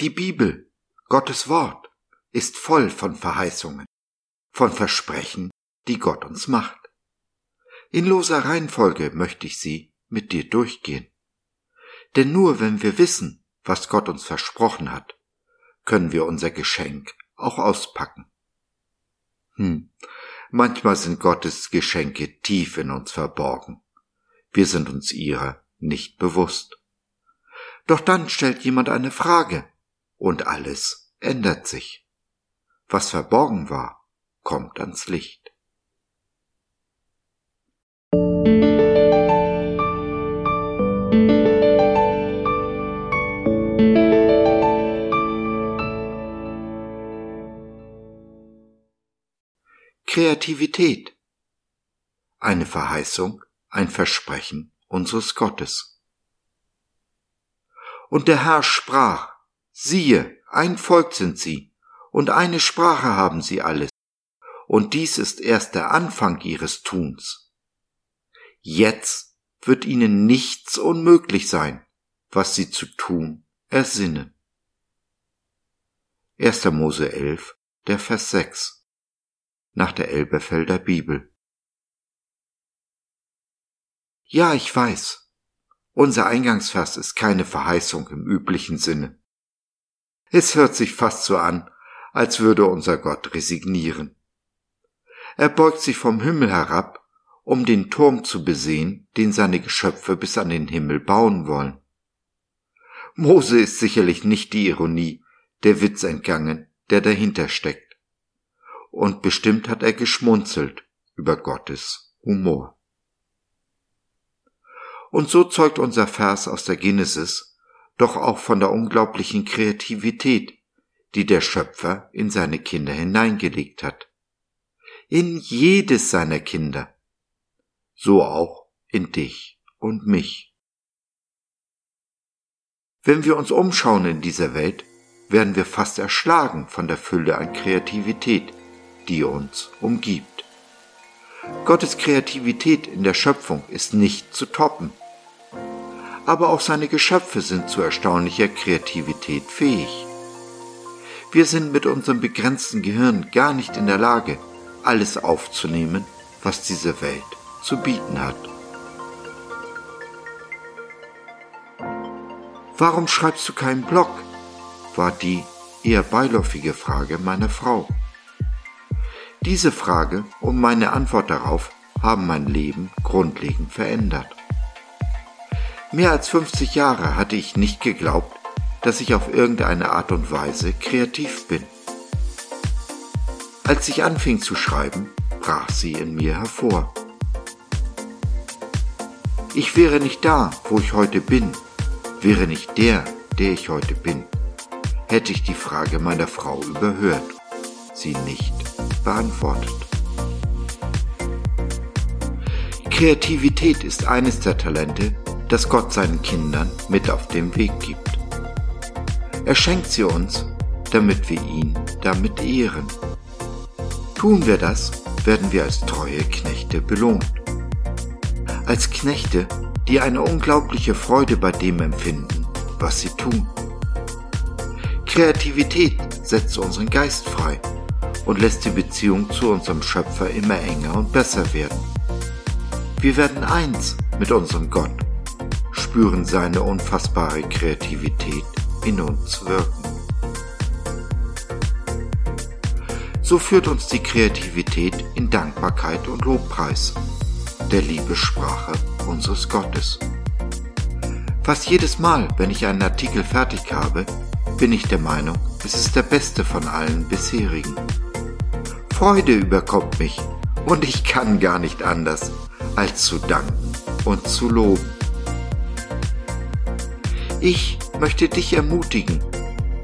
Die Bibel, Gottes Wort, ist voll von Verheißungen, von Versprechen, die Gott uns macht. In loser Reihenfolge möchte ich sie mit dir durchgehen. Denn nur wenn wir wissen, was Gott uns versprochen hat, können wir unser Geschenk auch auspacken. Hm, manchmal sind Gottes Geschenke tief in uns verborgen. Wir sind uns ihrer nicht bewusst. Doch dann stellt jemand eine Frage und alles ändert sich. Was verborgen war, kommt ans Licht. Kreativität. Eine Verheißung, ein Versprechen unseres Gottes. Und der Herr sprach, siehe, ein Volk sind sie, und eine Sprache haben sie alles, und dies ist erst der Anfang ihres Tuns. Jetzt wird ihnen nichts unmöglich sein, was sie zu tun ersinnen. 1. Mose 11, der Vers 6 nach der Elberfelder Bibel. Ja, ich weiß. Unser Eingangsvers ist keine Verheißung im üblichen Sinne. Es hört sich fast so an, als würde unser Gott resignieren. Er beugt sich vom Himmel herab, um den Turm zu besehen, den seine Geschöpfe bis an den Himmel bauen wollen. Mose ist sicherlich nicht die Ironie, der Witz entgangen, der dahinter steckt und bestimmt hat er geschmunzelt über Gottes Humor. Und so zeugt unser Vers aus der Genesis doch auch von der unglaublichen Kreativität, die der Schöpfer in seine Kinder hineingelegt hat. In jedes seiner Kinder. So auch in dich und mich. Wenn wir uns umschauen in dieser Welt, werden wir fast erschlagen von der Fülle an Kreativität, die uns umgibt. Gottes Kreativität in der Schöpfung ist nicht zu toppen. Aber auch seine Geschöpfe sind zu erstaunlicher Kreativität fähig. Wir sind mit unserem begrenzten Gehirn gar nicht in der Lage, alles aufzunehmen, was diese Welt zu bieten hat. Warum schreibst du keinen Blog? war die eher beiläufige Frage meiner Frau. Diese Frage und meine Antwort darauf haben mein Leben grundlegend verändert. Mehr als 50 Jahre hatte ich nicht geglaubt, dass ich auf irgendeine Art und Weise kreativ bin. Als ich anfing zu schreiben, brach sie in mir hervor. Ich wäre nicht da, wo ich heute bin, wäre nicht der, der ich heute bin, hätte ich die Frage meiner Frau überhört, sie nicht beantwortet. Kreativität ist eines der Talente, das Gott seinen Kindern mit auf den Weg gibt. Er schenkt sie uns, damit wir ihn damit ehren. Tun wir das, werden wir als treue Knechte belohnt. Als Knechte, die eine unglaubliche Freude bei dem empfinden, was sie tun. Kreativität setzt unseren Geist frei und lässt die Beziehung zu unserem Schöpfer immer enger und besser werden. Wir werden eins mit unserem Gott, spüren seine unfassbare Kreativität in uns wirken. So führt uns die Kreativität in Dankbarkeit und Lobpreis, der Liebessprache unseres Gottes. Fast jedes Mal, wenn ich einen Artikel fertig habe, bin ich der Meinung, es ist der beste von allen bisherigen. Freude überkommt mich und ich kann gar nicht anders, als zu danken und zu loben. Ich möchte dich ermutigen,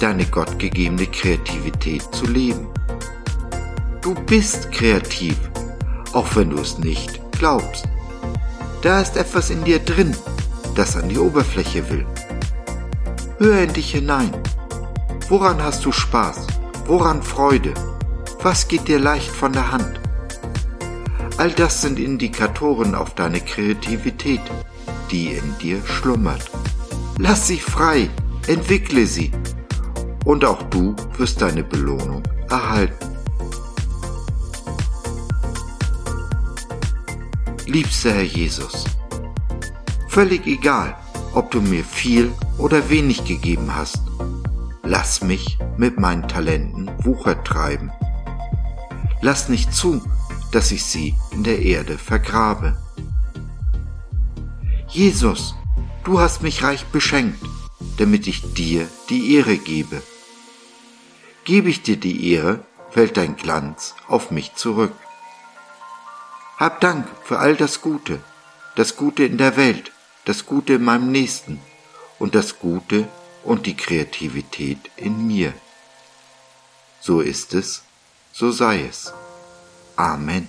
deine gottgegebene Kreativität zu leben. Du bist kreativ, auch wenn du es nicht glaubst. Da ist etwas in dir drin, das an die Oberfläche will. Hör in dich hinein. Woran hast du Spaß? Woran Freude? Was geht dir leicht von der Hand? All das sind Indikatoren auf deine Kreativität, die in dir schlummert. Lass sie frei, entwickle sie und auch du wirst deine Belohnung erhalten. Liebster Herr Jesus, völlig egal, ob du mir viel oder wenig gegeben hast, lass mich mit meinen Talenten Wucher treiben. Lass nicht zu, dass ich sie in der Erde vergrabe. Jesus, du hast mich reich beschenkt, damit ich dir die Ehre gebe. Gebe ich dir die Ehre, fällt dein Glanz auf mich zurück. Hab Dank für all das Gute, das Gute in der Welt, das Gute in meinem Nächsten und das Gute und die Kreativität in mir. So ist es, so sei es. Amen.